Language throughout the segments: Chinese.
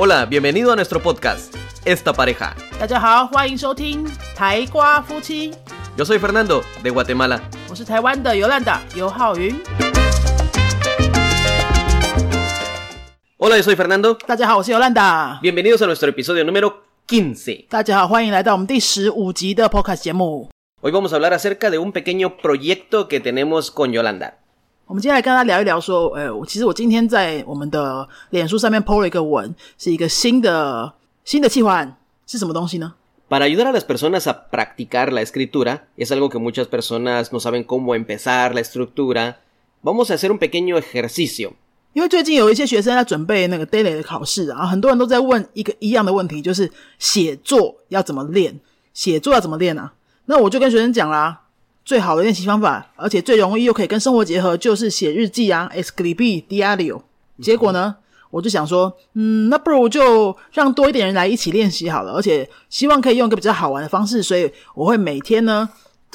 Hola, bienvenido a nuestro podcast, Esta Pareja. Yo soy Fernando, de Guatemala. Hola, yo soy Fernando. Bienvenidos a nuestro episodio número 15. Hoy vamos a hablar acerca de un pequeño proyecto que tenemos con Yolanda. 我们接下来跟大家聊一聊，说，呃，我其实我今天在我们的脸书上面 PO 了一个文，是一个新的新的计划案，是什么东西呢？Para ayudar a las personas a practicar la escritura, es algo que muchas personas no saben cómo empezar la estructura. Vamos a hacer un pequeño ejercicio. 因为最近有一些学生在准备那个 daily 的考试，然后很多人都在问一个一样的问题，就是写作要怎么练？写作要怎么练啊？那我就跟学生讲啦，最好的练习方法，而且最容易又可以跟生活结合，就是写日记啊，escribi diario。结果呢，我就想说，嗯，那不如就让多一点人来一起练习好了，而且希望可以用一个比较好玩的方式，所以我会每天呢，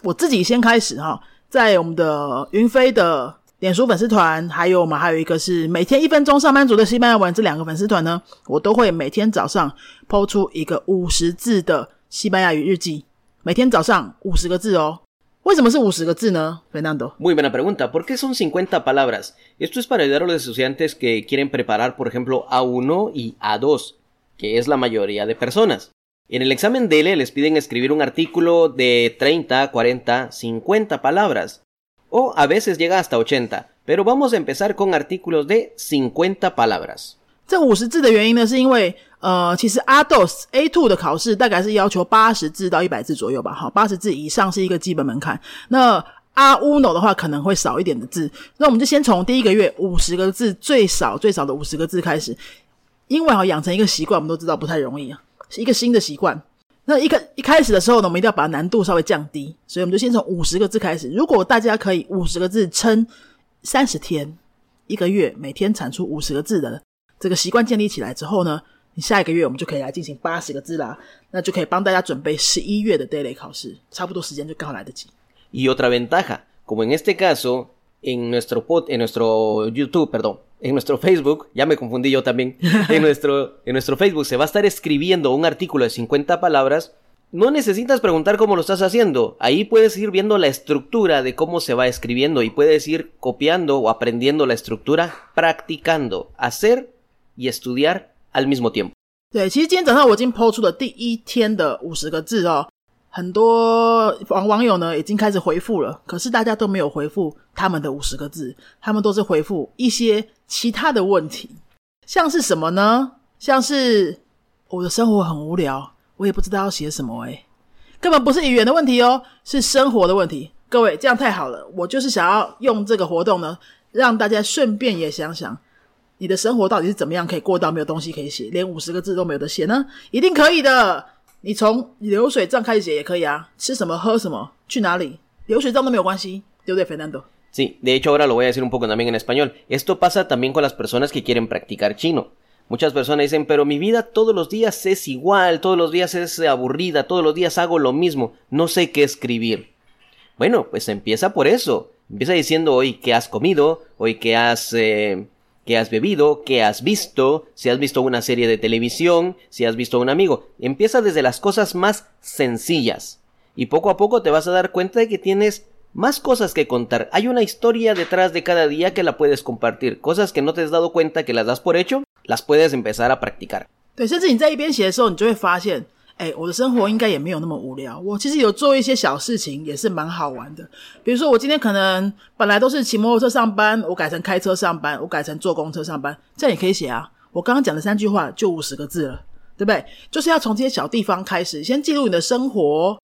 我自己先开始哈，在我们的云飞的脸书粉丝团，还有我们还有一个是每天一分钟上班族的西班牙文这两个粉丝团呢，我都会每天早上抛出一个五十字的西班牙语日记，每天早上五十个字哦。为什么是五十个字呢，Fernando？ Muy buena pregunta. ¿Por qué son 50 palabras? Esto es para ayudar a los estudiantes que quieren preparar, por ejemplo, A1 y A2, que es la mayoría de personas. En el examen DL les piden escribir un artículo de 30, 40, 50 palabras. O a veces llega hasta 80. Pero vamos a empezar con artículos de 50 palabras. 这五十字的原因呢，是因为呃，其实 A dos A two 的考试大概是要求八十字到一百字左右吧，哈，八十字以上是一个基本门槛。那阿乌诺的话可能会少一点的字，那我们就先从第一个月五十个字最少最少的五十个字开始，因为哈养成一个习惯，我们都知道不太容易啊，是一个新的习惯。那一个一开始的时候呢，我们一定要把难度稍微降低，所以我们就先从五十个字开始。如果大家可以五十个字撑三十天，一个月每天产出五十个字的这个习惯建立起来之后呢，你下一个月我们就可以来进行八十个字啦，那就可以帮大家准备十一月的 daily 考试，差不多时间就刚好来得及。 Y otra ventaja, como en este caso, en nuestro pod, en nuestro YouTube, perdón, en nuestro Facebook, ya me confundí yo también, en nuestro, en nuestro Facebook se va a estar escribiendo un artículo de 50 palabras. No necesitas preguntar cómo lo estás haciendo. Ahí puedes ir viendo la estructura de cómo se va escribiendo y puedes ir copiando o aprendiendo la estructura, practicando, hacer y estudiar al mismo tiempo. 对，其实今天早上我已经抛出了第一天的五十个字哦，很多网网友呢已经开始回复了，可是大家都没有回复他们的五十个字，他们都是回复一些其他的问题，像是什么呢？像是我的生活很无聊，我也不知道要写什么诶，根本不是语言的问题哦，是生活的问题。各位，这样太好了，我就是想要用这个活动呢，让大家顺便也想想。你的生活到底是怎么样可以过到没有东西可以写，连五十个字都没有的写呢？一定可以的。你从流水账开始写也可以啊，吃什么喝什么去哪里，流水账都没有关系，对不对，Fernando？ Sí, de hecho ahora lo voy a decir un poco también en español. Esto pasa también con las personas que quieren practicar chino. Muchas personas dicen, pero mi vida todos los días es igual, todos los días es aburrida, todos los días hago lo mismo, no sé qué escribir. Bueno, pues empieza por eso. Empieza diciendo hoy qué has comido, hoy qué has, eh, qué has bebido, qué has visto, si has visto una serie de televisión, si has visto a un amigo. Empieza desde las cosas más sencillas. Y poco a poco te vas a dar cuenta de que tienes más cosas que contar. Hay una historia detrás de cada día que la puedes compartir. Cosas que no te has dado cuenta que las das por hecho, las puedes empezar a practicar. 对，甚至你在一边写的时候，你就会发现， 哎，我的生活应该也没有那么无聊。我其实有做一些小事情，也是蛮好玩的。比如说，我今天可能本来都是骑摩托车上班，我改成开车上班，我改成坐公车上班，这样也可以写啊。我刚刚讲的三句话就五十个字了，对不对？就是要从这些小地方开始，先记录你的生活。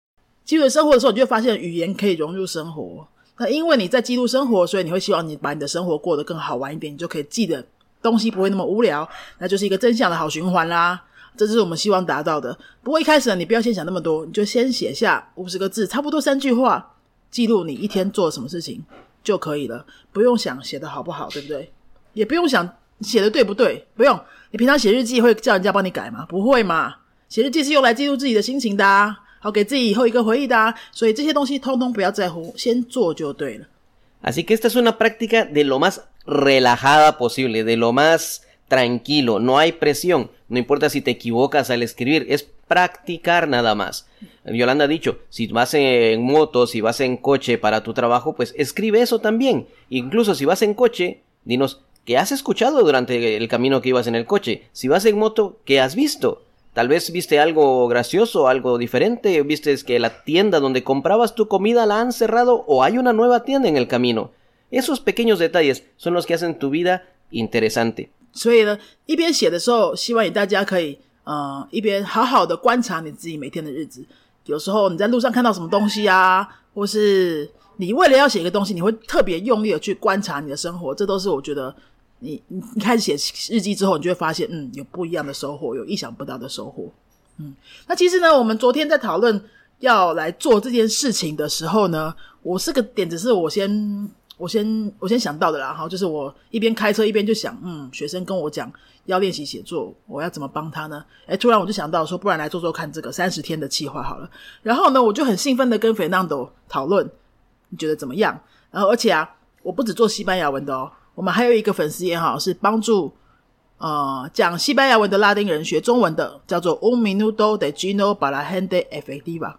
记录生活的时候，你就会发现语言可以融入生活。那因为你在记录生活，所以你会希望你把你的生活过得更好玩一点，你就可以记得东西不会那么无聊，那就是一个正向的好循环啦。这就是我们希望达到的。不过一开始呢，你不要先想那么多，你就先写下五十个字，差不多三句话，记录你一天做了什么事情就可以了，不用想写的好不好，对不对？也不用想写的对不对，不用。你平常写日记会叫人家帮你改吗？不会嘛。写日记是用来记录自己的心情的、啊，好给自己以后一个回忆的、啊。所以这些东西通通不要在乎，先做就对了。Así que esta es una práctica de lo más relajada posible, de lo más tranquilo, no hay presión, no importa si te equivocas al escribir, es practicar nada más. Yolanda ha dicho, si vas en moto, si vas en coche para tu trabajo, pues escribe eso también. Incluso si vas en coche, dinos, ¿qué has escuchado durante el camino que ibas en el coche? Si vas en moto, ¿qué has visto? Tal vez viste algo gracioso, algo diferente, viste que la tienda donde comprabas tu comida la han cerrado o hay una nueva tienda en el camino. Esos pequeños detalles son los que hacen tu vida interesante. 所以呢，一边写的时候，希望大家可以呃一边好好的观察你自己每天的日子。有时候你在路上看到什么东西啊，或是你为了要写一个东西，你会特别用力的去观察你的生活，这都是我觉得你你你开始写日记之后，你就会发现，嗯，有不一样的收获，有意想不到的收获。嗯，那其实呢，我们昨天在讨论要来做这件事情的时候呢，我是个点子是我先。我先我先想到的啦，哈，就是我一边开车一边就想，嗯，学生跟我讲要练习写作，我要怎么帮他呢？哎，突然我就想到说，不然来做做看这个三十天的计划好了。然后呢，我就很兴奋的跟 Fernando 讨论，你觉得怎么样？然后而且啊，我不只做西班牙文的哦，我们还有一个粉丝也好，是帮助呃讲西班牙文的拉丁人学中文的，叫做 Un minuto de Gino para gente efectiva。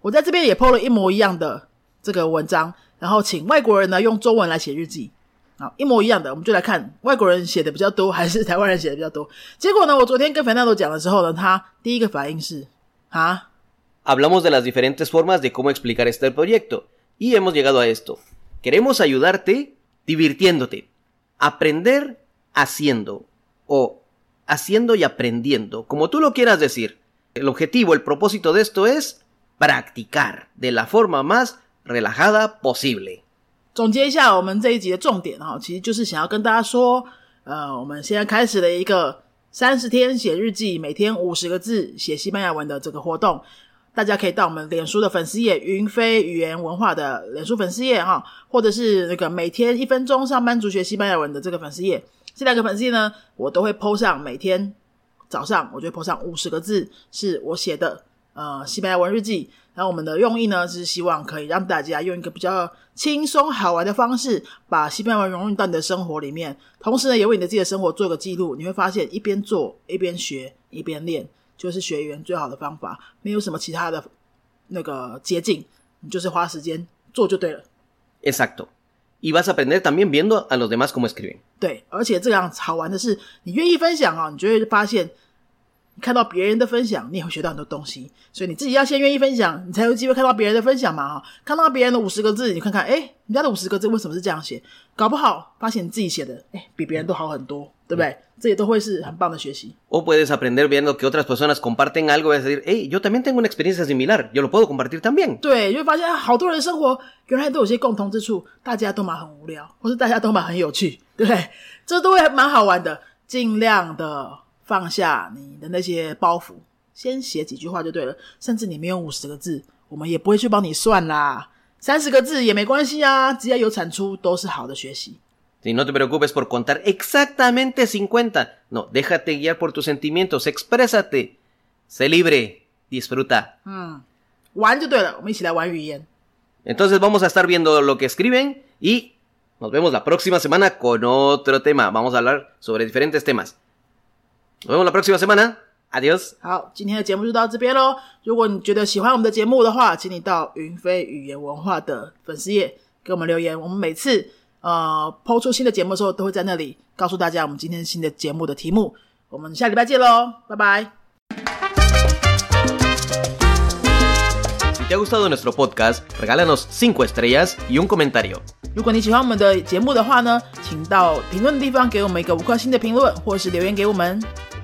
我在这边也 PO 了一模一样的这个文章。然后请外国人呢用中文来写日记，好，一模一样的，我们就来看外国人写的比较多还是台湾人写的比较多。结果呢，我昨天跟 Fernando 讲的时候呢，他第一个反应是啊。Hablamos de las diferentes formas de cómo explicar este proyecto y hemos llegado a esto. Queremos ayudarte divirtiéndote, aprender haciendo o haciendo y aprendiendo, como tú lo quieras decir. El objetivo, el propósito de esto es practicar de la forma más relajada posible。总结一下我们这一集的重点哈，其实就是想要跟大家说，呃，我们现在开始了一个三十天写日记，每天五十个字写西班牙文的这个活动。大家可以到我们脸书的粉丝页“云飞语言文化”的脸书粉丝页哈，或者是那个每天一分钟上班族学西班牙文的这个粉丝页。这两个粉丝页呢，我都会 po 上每天早上，我就会 po 上五十个字，是我写的呃西班牙文日记。然后我们的用意呢，是希望可以让大家用一个比较轻松好玩的方式，把西班牙文融入到你的生活里面。同时呢，也为你的自己的生活做个记录。你会发现，一边做一边学一边练，就是学语言最好的方法。没有什么其他的那个捷径，你就是花时间做就对了。Exacto. Y vas a aprender también viendo a los demás cómo escriben. 对，而且这样好玩的是，你愿意分享啊，你就会发现。看到别人的分享，你也会学到很多东西。所以你自己要先愿意分享，你才有机会看到别人的分享嘛！哈，看到别人的五十个字，你看看，哎，人家的五十个字为什么是这样写？搞不好发现你自己写的，哎，比别人都好很多，对不对？这也都会是很棒的学习。O puedes aprender viendo que otras personas comparten algo y decir, hey, yo también tengo una experiencia similar, yo lo puedo compartir también。对，就会发现好多人生活原来都有些共同之处，大家都蛮很无聊，或是大家都蛮很有趣，对不对？这都会蛮好玩的，尽量的。放下你的那些包袱，先写几句话就对了。甚至你没有五十个字，我们也不会去帮你算啦。三十个字也没关系啊，只要有产出都是好的学习。Si no te preocupes por contar exactamente cincuenta, no, déjate guiar por tus sentimientos, exprésate, sé libre, disfruta. 嗯，玩就对了，我们一起来玩语言。Entonces vamos a estar viendo lo que escriben y nos vemos la próxima semana con otro tema. Vamos a hablar sobre diferentes temas. Nos vemos la próxima semana. Adiós。好，今天的节目就到这边喽。如果你觉得喜欢我们的节目的话，请你到云飞语言文化的粉丝页给我们留言。我们每次呃抛出新的节目的时候，都会在那里告诉大家我们今天新的节目的题目。我们下礼拜见喽，拜拜。Si te ha gustado nuestro podcast, regálanos estrellas y un comentario. 如果你喜欢我们的节目的话呢，请到评论的地方给我们一个五颗星的评论，或是留言给我们。